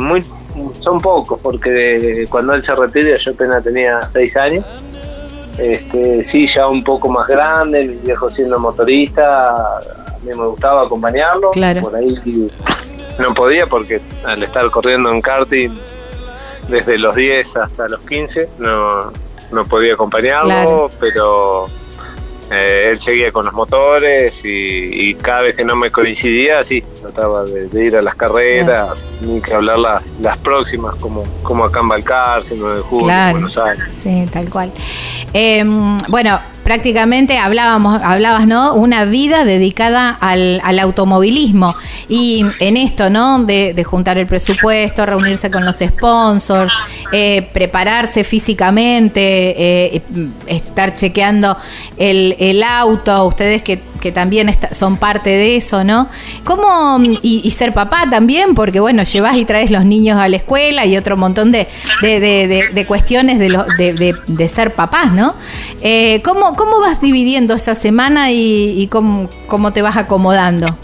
Muy Son pocos, porque cuando él se retira yo apenas tenía seis años. Este, sí, ya un poco más grande, mi viejo siendo motorista, a mí me gustaba acompañarlo. Claro. Por ahí no podía porque al estar corriendo en karting desde los 10 hasta los 15 no, no podía acompañarlo, Claro. pero eh, él seguía con los motores y, y cada vez que no me coincidía, sí, trataba de, de ir a las carreras, ni que hablar las, las próximas, como, como acá en Balcarce, 9 de julio, Claro. Buenos Aires. Sí, tal cual. Eh, bueno, prácticamente hablábamos, hablabas, ¿no? Una vida dedicada al, al automovilismo. Y en esto, ¿no? De, de, juntar el presupuesto, reunirse con los sponsors, eh, prepararse físicamente, eh, estar chequeando el, el auto, ustedes que que también son parte de eso, ¿no? ¿Cómo, y, ser papá también, porque bueno, llevas y traes los niños a la escuela y otro montón de, de, cuestiones de, lo, de, ser papás, ¿no? Eh, ¿cómo, ¿Cómo vas dividiendo esa semana y, cómo, cómo, te vas acomodando?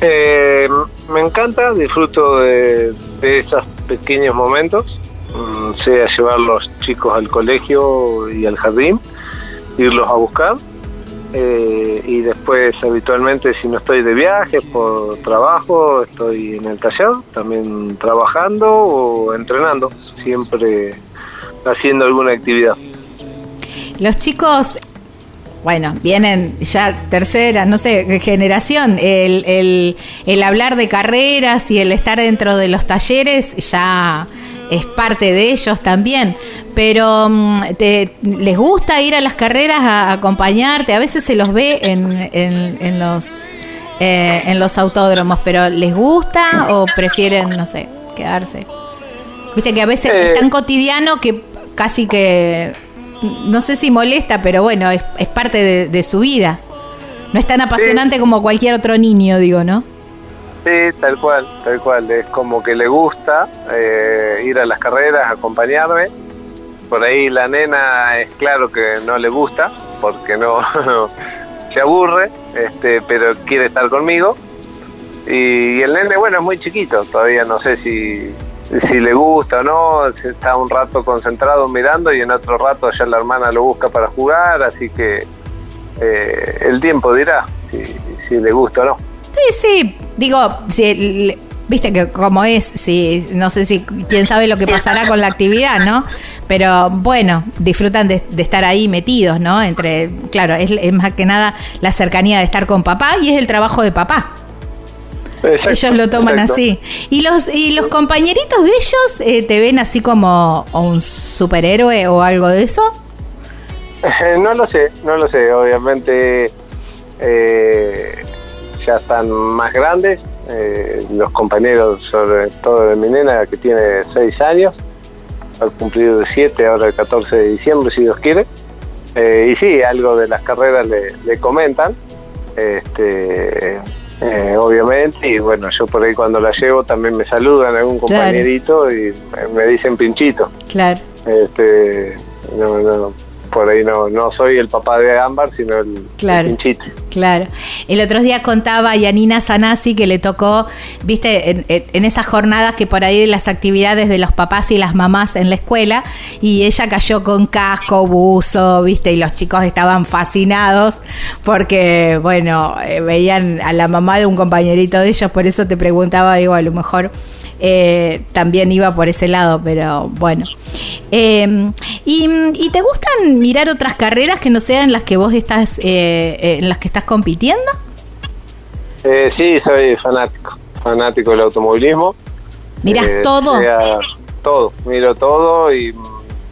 Eh, me encanta, disfruto de, esos pequeños momentos, mm, sea llevar los chicos al colegio y al jardín, irlos a buscar eh, y después habitualmente si no estoy de viaje por trabajo, estoy en el taller, también trabajando o entrenando, siempre haciendo alguna actividad. Los chicos, bueno, vienen ya tercera, no sé, generación, el, el, el hablar de carreras y el estar dentro de los talleres ya es parte de ellos también, pero mm, te, les gusta ir a las carreras a, acompañarte, a veces se los ve en, en, los eh, en los autódromos, pero ¿les gusta o prefieren, no sé, quedarse? Viste que a veces es tan eh. cotidiano que casi que, no sé si molesta, pero bueno, es, es parte de, de, su vida. No es tan apasionante como cualquier otro niño, digo, ¿no? Sí, tal cual, tal cual. Es como que le gusta eh, ir a las carreras, acompañarme. Por ahí la nena es claro que no le gusta, porque no se aburre, este, pero quiere estar conmigo. Y, el nene, bueno, es muy chiquito, todavía no sé si, si le gusta o no, está un rato concentrado mirando y en otro rato ya la hermana lo busca para jugar, así que eh, el tiempo dirá si, si le gusta o no. Sí, sí, digo, si, viste que como es, si, no sé si quién sabe lo que pasará con la actividad, ¿no? Pero bueno, disfrutan de, estar ahí metidos, ¿no? Entre, claro, es, más que nada la cercanía de estar con papá y es el trabajo de papá. ellos lo toman así. ¿Y los, ¿Y los compañeritos de ellos eh, te ven así como un superhéroe o algo de eso? no lo sé, no lo sé. Obviamente eh, ya están más grandes, eh, los compañeros, sobre todo de mi nena, que tiene 6 años, al cumplido de 7, ahora el 14 de diciembre, si Dios quiere. Eh, y sí, algo de las carreras le, comentan, este, eh, obviamente, y bueno, yo por ahí cuando la llevo también me saludan algún compañerito y me dicen pinchito. Claro. Este, no, no, por ahí no, no soy el papá de Ámbar, sino el, claro, Claro. El otro día contaba Yanina Sanasi que le tocó, viste, en, esas jornadas que por ahí de las actividades de los papás y las mamás en la escuela, y ella cayó con casco, buzo, viste, y los chicos estaban fascinados porque, bueno, eh, veían a la mamá de un compañerito de ellos, por eso te preguntaba, digo, a lo mejor eh, también iba por ese lado, pero bueno. Em, y, te gustan mirar otras carreras que no sean las que vos estás, eh, eh, en las que estás compitiendo? sí, soy fanático, fanático del automovilismo. ¿Miras todo? todo, miro todo y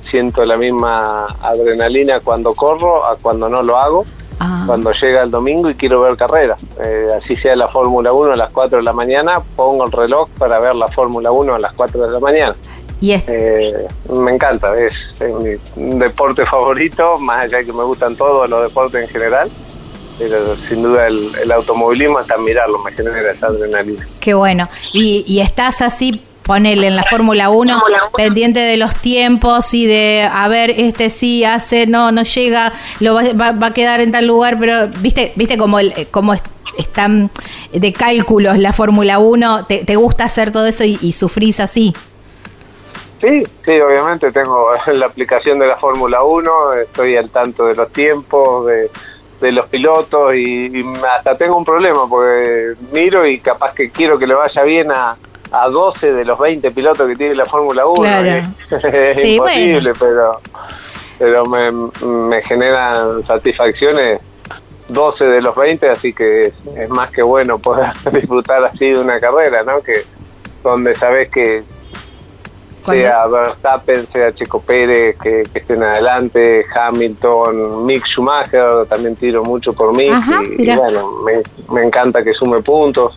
siento la misma adrenalina cuando corro a cuando no lo hago. Ah. cuando llega el domingo y quiero ver carrera. Eh, así sea la Fórmula 1 a las 4 de la mañana, pongo el reloj para ver la Fórmula 1 a las 4 de la mañana. ¿Y eh, me encanta, es, mi deporte favorito, más allá de que me gustan todos los deportes en general. Pero sin duda el, automovilismo hasta mirarlo me genera esa adrenalina. Qué bueno. ¿Y, y estás así ponele en la Fórmula 1, pendiente de los tiempos y de, a ver, este sí hace, no, no llega, lo va, va, a quedar en tal lugar, pero viste, viste como, el, como están de cálculos la Fórmula 1, ¿Te, ¿Te, gusta hacer todo eso y, sufrís así? Sí, sí, obviamente tengo la aplicación de la Fórmula 1, estoy al tanto de los tiempos, de, de los pilotos y, y hasta tengo un problema porque miro y capaz que quiero que le vaya bien a a 12 de los 20 pilotos que tiene la Fórmula 1. Es, imposible, pero, pero me, me generan satisfacciones 12 de los 20, así que es, más que bueno poder disfrutar así de una carrera, ¿no? Que donde sabes que ¿Cuál sea Verstappen, sea Checo Pérez, que, que estén adelante, Hamilton, Mick Schumacher, también tiro mucho por Mick. Ajá, y, bueno, me, me encanta que sume puntos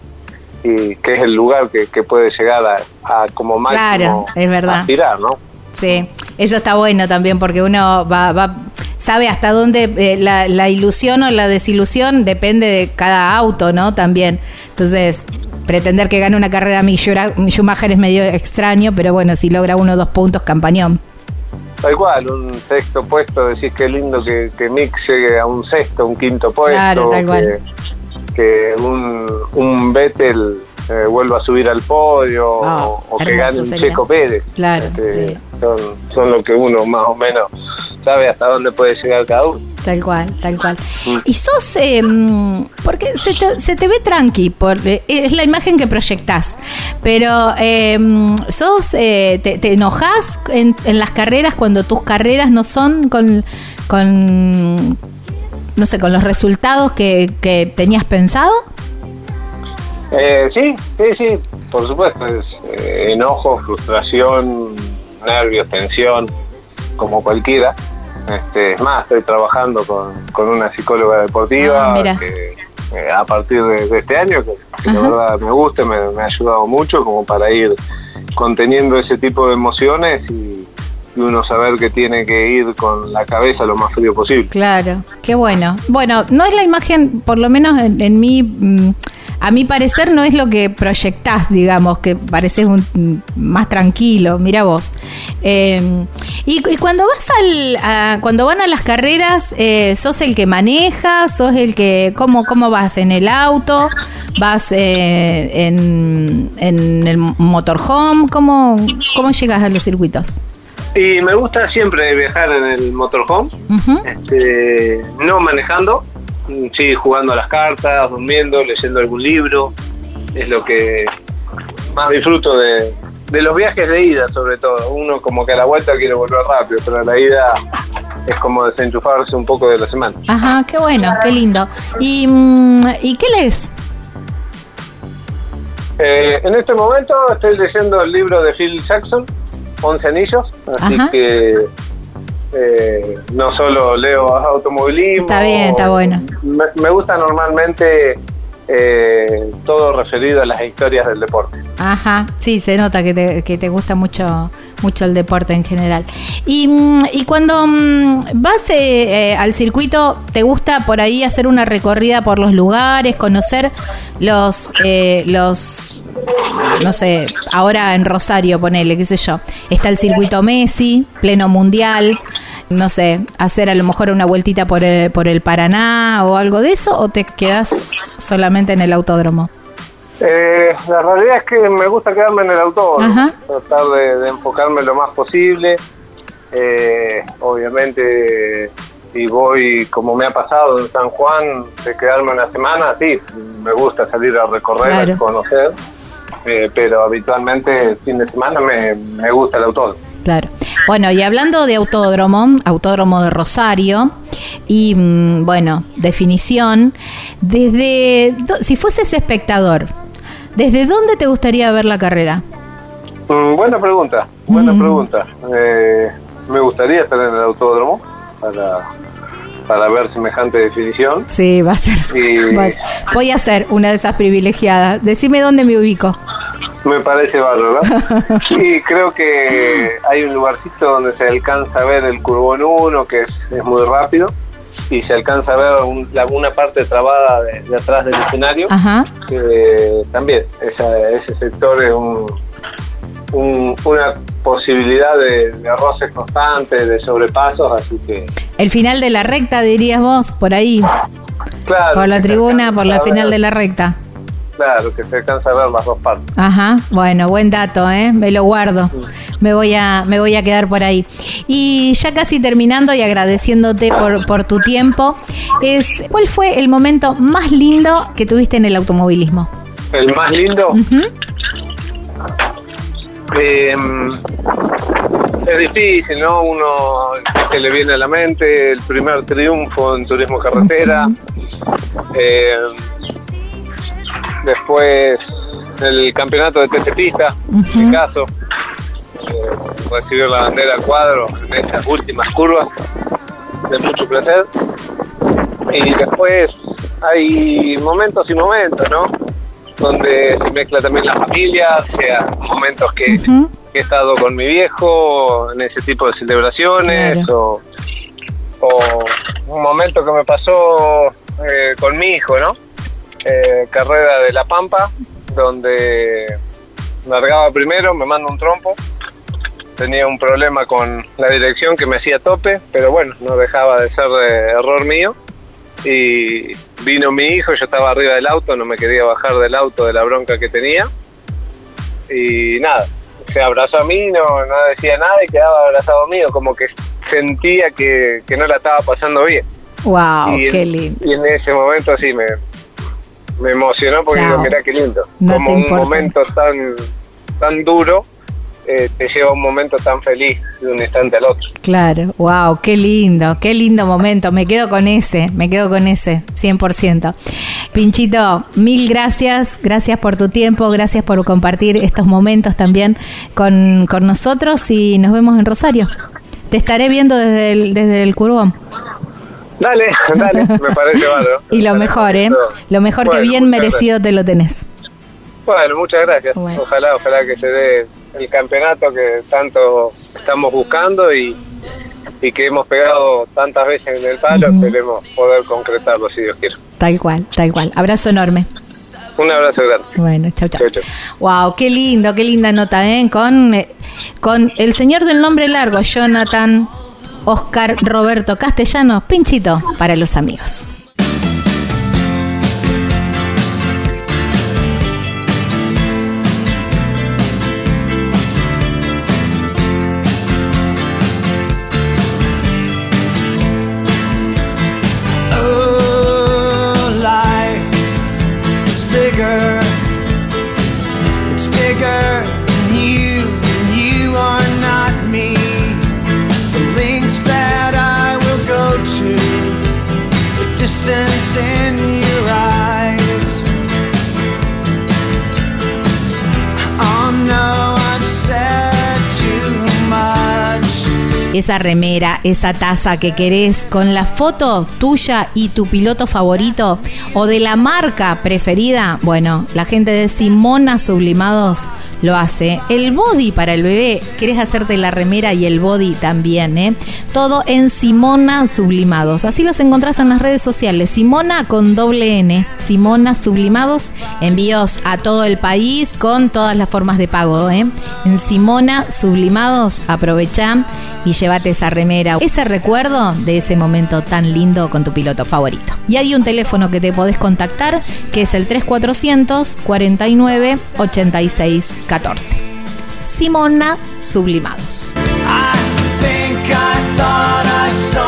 y que es el lugar que, que puede llegar a, a como máximo Claro, es verdad. aspirar, ¿no? Sí, eso está bueno también porque uno va, va sabe hasta dónde eh, la, la ilusión o la desilusión depende de cada auto, ¿no? También. Entonces, pretender que gane una carrera Schumacher es medio extraño, pero bueno, si logra uno o dos puntos, campañón. Tal cual, un sexto puesto, decís que lindo que, que Mick llegue a un sexto, un quinto puesto. Claro, tal que, cual. que un, un Vettel eh, vuelva a subir al podio Ah, o, o que gane un sería. Checo Pérez. Claro, Este, sí. son, son lo que uno más o menos sabe hasta dónde puede llegar cada uno. Tal cual, tal cual. Mm. Y sos, eh, porque se te, se te ve tranqui, por, eh, es la imagen que proyectás, pero eh, sos, eh, te, te enojas en, en las carreras cuando tus carreras no son con, con no sé, con los resultados que, que tenías pensado. Eh, sí, sí, sí, por supuesto. Es, eh, enojo, frustración, nervios, tensión, como cualquiera. Este, es más, estoy trabajando con, con una psicóloga deportiva Ah, que eh, a partir de, de este año, que, que la verdad me gusta, me, me ha ayudado mucho como para ir conteniendo ese tipo de emociones y, y uno saber que tiene que ir con la cabeza lo más frío posible. Claro, qué bueno. Bueno, no es la imagen, por lo menos en, en mi, mm, a mi parecer no es lo que proyectás, digamos, que pareces un, mm, más tranquilo, mira vos. Eh, y, y cuando vas al, a- cuando van a las carreras, eh, ¿sos el que maneja? ¿Sos el que, cómo, cómo vas? ¿En el auto? ¿Vas eh, en, en el motorhome? ¿Cómo, ¿Cómo llegas a los circuitos? Y me gusta siempre viajar en el motorhome. Este, no manejando, sí jugando a las cartas, durmiendo, leyendo algún libro, es lo que más disfruto de, de los viajes de ida sobre todo. Uno como que a la vuelta quiere volver rápido, pero a la ida es como desenchufarse un poco de la semana. Ajá, qué bueno, qué lindo. ¿Y, mm, ¿y qué lees? Eh, en este momento estoy leyendo el libro de Phil Jackson, Once Anillos, así Ajá. que eh, no solo leo automovilismo. Está bien, está bueno. Me, me gusta normalmente eh, todo referido a las historias del deporte. Ajá, sí, se nota que te, que te gusta mucho, mucho el deporte en general. Y, mm, y cuando mm, vas eh, eh, al circuito, ¿te gusta por ahí hacer una recorrida por los lugares, conocer los, eh, los, no sé, ahora en Rosario, ponele, qué sé yo, está el circuito Messi, pleno mundial, no sé, hacer a lo mejor una vueltita por el, por el Paraná o algo de eso, o te quedas solamente en el autódromo? Eh, la realidad es que me gusta quedarme en el autódromo, Ajá. tratar de, de enfocarme lo más posible. Eh, obviamente, si voy como me ha pasado en San Juan, de quedarme una semana, sí, me gusta salir a recorrer, Claro. a conocer, eh, pero habitualmente el fin de semana me, me gusta el autódromo. Claro. Bueno, y hablando de autódromo, autódromo de Rosario, y mm, bueno, definición, desde, si fueses espectador, ¿desde dónde te gustaría ver la carrera? Mm, buena pregunta, buena Mm. pregunta. Eh, me gustaría estar en el autódromo para, para ver semejante definición. Sí, va a ser. Y- voy a ser una de esas privilegiadas. Decime dónde me ubico. Me parece bárbaro. Sí, creo que hay un lugarcito donde se alcanza a ver el Curbón 1, que es, es muy rápido, y se alcanza a ver un- la- una parte trabada de, de atrás del escenario. Ajá. que también esa- ese sector es un, un- una posibilidad de, de roces constantes, de sobrepasos, así que... El final de la recta, dirías vos, por ahí. Claro, Por la tribuna, por la final de la recta. Claro, que se alcanza a ver las dos partes. Ajá, bueno, buen dato, ¿eh? Me lo guardo. Me voy a, me voy a quedar por ahí. Y ya casi terminando y agradeciéndote por, por tu tiempo, es ¿cuál fue el momento más lindo que tuviste en el automovilismo? El más lindo... Eh, es difícil, ¿no? Uno que le viene a la mente el primer triunfo en turismo carretera. Eh, después el campeonato de TC Pista, en mi caso. Eh, recibir la bandera a cuadro en esas últimas curvas, de mucho placer. Y después hay momentos y momentos, ¿no? Donde se mezcla también la familia, o sea, momentos que, que he estado con mi viejo en ese tipo de celebraciones o, o un momento que me pasó eh, con mi hijo, ¿no? Eh, carrera de La Pampa, donde largaba primero, me manda un trompo, tenía un problema con la dirección que me hacía tope, pero bueno, no dejaba de ser eh, error mío. Y vino mi hijo, yo estaba arriba del auto, no me quería bajar del auto de la bronca que tenía. Y nada, se abrazó a mí, no, no decía nada y quedaba abrazado mío, como que sentía que, que no la estaba pasando bien. Wow, qué lindo. Y en ese momento sí me, me emocionó porque digo, mirá qué lindo. como un momento tan, tan duro eh, te lleva a un momento tan feliz de un instante al otro. Claro, wow, qué lindo, qué lindo momento. Me quedo con ese, me quedo con ese, 100%. Pinchito, mil gracias, gracias por tu tiempo, gracias por compartir estos momentos también con, con nosotros y nos vemos en Rosario. Te estaré viendo desde el, desde el Curbón. Dale, dale, me parece bárbaro. y lo mejor, ¿eh? Lo mejor que bien merecido te lo tenés. Bueno, muchas gracias. Ojalá, ojalá que se dé el campeonato que tanto estamos buscando y, y que hemos pegado tantas veces en el palo, esperemos poder concretarlo si Dios quiere. Tal cual, tal cual. Abrazo enorme. Un abrazo grande. Bueno, chau, chau. Wow, qué lindo, qué linda nota, ¿eh? Con, eh, con el señor del nombre largo, Jonathan Oscar Roberto Castellanos, pinchito para los amigos. Esa remera, esa taza que querés con la foto tuya y tu piloto favorito o de la marca preferida, bueno, la gente de Simona Sublimados lo hace. El body para el bebé, querés hacerte la remera y el body también, ¿eh? Todo en Simona Sublimados. Así los encontrás en las redes sociales. Simona con doble N. Simona Sublimados. Envíos a todo el país con todas las formas de pago, ¿eh? En Simona Sublimados, aprovechá y llévate esa remera, ese recuerdo de ese momento tan lindo con tu piloto favorito. Y hay un teléfono que te podés contactar que es el 3400 49 86 14. Simona Sublimados. my soul.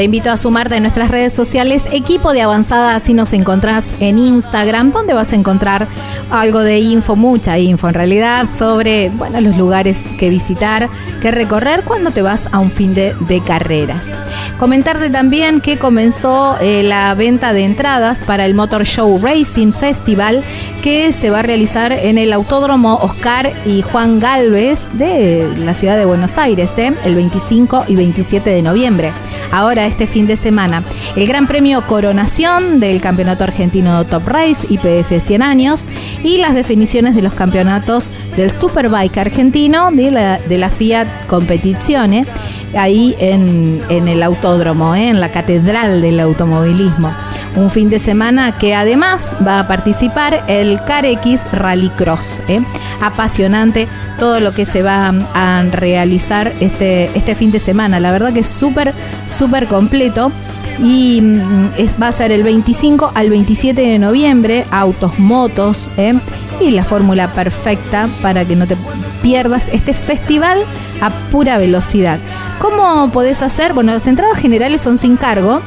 Te invito a sumarte en nuestras redes sociales, equipo de avanzada, así nos encontrás en Instagram, donde vas a encontrar algo de info, mucha info en realidad, sobre bueno, los lugares que visitar, que recorrer cuando te vas a un fin de, carreras. Comentarte también que comenzó eh, la venta de entradas para el Motor Show Racing Festival que se va a realizar en el Autódromo Oscar y Juan Galvez de la ciudad de Buenos Aires, ¿eh? el 25 y 27 de noviembre. Ahora este fin de semana. El Gran Premio Coronación del Campeonato Argentino Top Race IPF 100 años y las definiciones de los campeonatos del Superbike argentino de la, de la Fiat Competizione ahí en, el autódromo, ¿eh? en la catedral del automovilismo. un fin de semana que además va a participar el CarX Rallycross. ¿eh? Apasionante todo lo que se va a realizar este, este fin de semana. La verdad que es súper, súper completo. Y mm, va a ser el 25 al 27 de noviembre, autos, motos, ¿eh? y la fórmula perfecta para que no te pierdas este festival a pura velocidad. ¿Cómo podés hacer? Bueno, las entradas generales son sin cargo.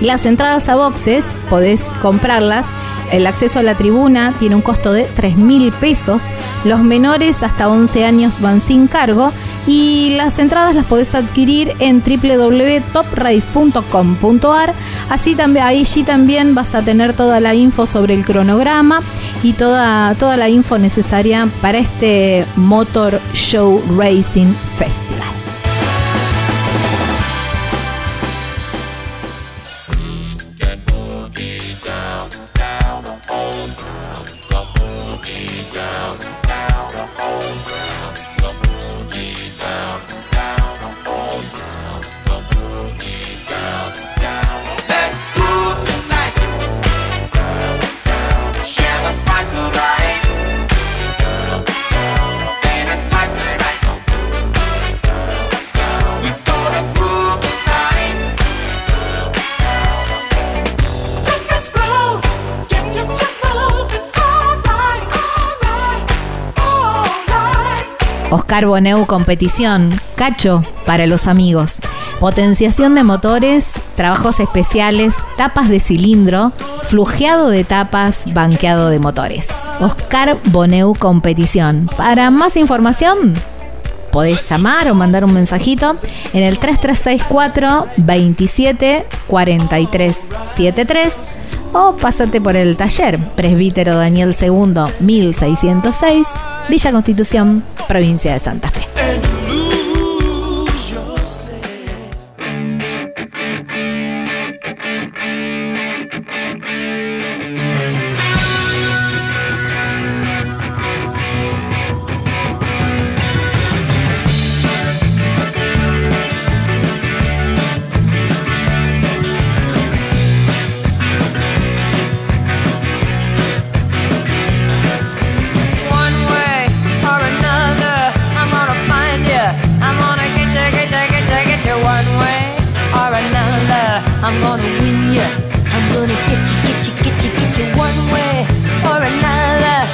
Las entradas a boxes podés comprarlas el acceso a la tribuna tiene un costo de 3 mil pesos. Los menores hasta 11 años van sin cargo. Y las entradas las podés adquirir en www.toprace.com.ar. Así también, allí también vas a tener toda la info sobre el cronograma y toda, toda la info necesaria para este Motor Show Racing Festival. Carboneu Competición, Cacho para los amigos. Potenciación de motores, trabajos especiales, tapas de cilindro, flujeado de tapas, banqueado de motores. Oscar Boneu Competición. Para más información, podés llamar o mandar un mensajito en el 3364 27 43 73 o pásate por el taller Presbítero Daniel II 1606 Villa Constitución, provincia de Santa Fe.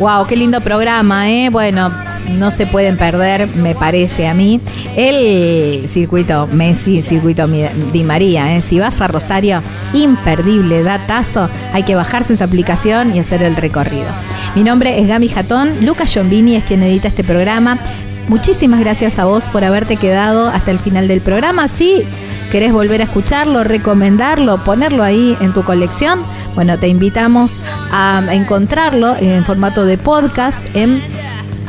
Wow, qué lindo programa, ¿eh? Bueno, no se pueden perder, me parece a mí, el circuito Messi, circuito Di María. ¿eh? Si vas a Rosario, imperdible, datazo, hay que bajarse esa aplicación y hacer el recorrido. Mi nombre es Gami Jatón, Lucas Giombini es quien edita este programa. Muchísimas gracias a vos por haberte quedado hasta el final del programa. Sí, querés volver a escucharlo, recomendarlo, ponerlo ahí en tu colección, bueno, te invitamos a encontrarlo en formato de podcast en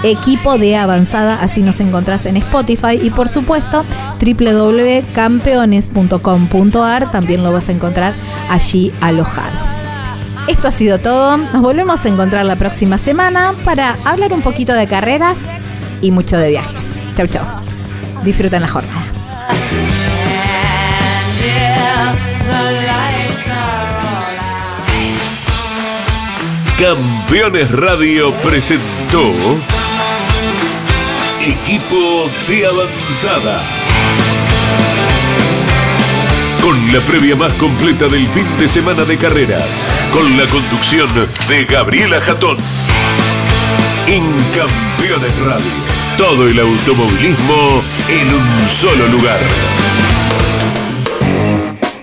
equipo de avanzada, así nos encontrás en Spotify y por supuesto www.campeones.com.ar también lo vas a encontrar allí alojado. Esto ha sido todo, nos volvemos a encontrar la próxima semana para hablar un poquito de carreras y mucho de viajes. Chau chau, disfruten la jornada. Campeones Radio presentó Equipo de Avanzada. Con la previa más completa del fin de semana de carreras, con la conducción de Gabriela Jatón. En Campeones Radio, todo el automovilismo en un solo lugar.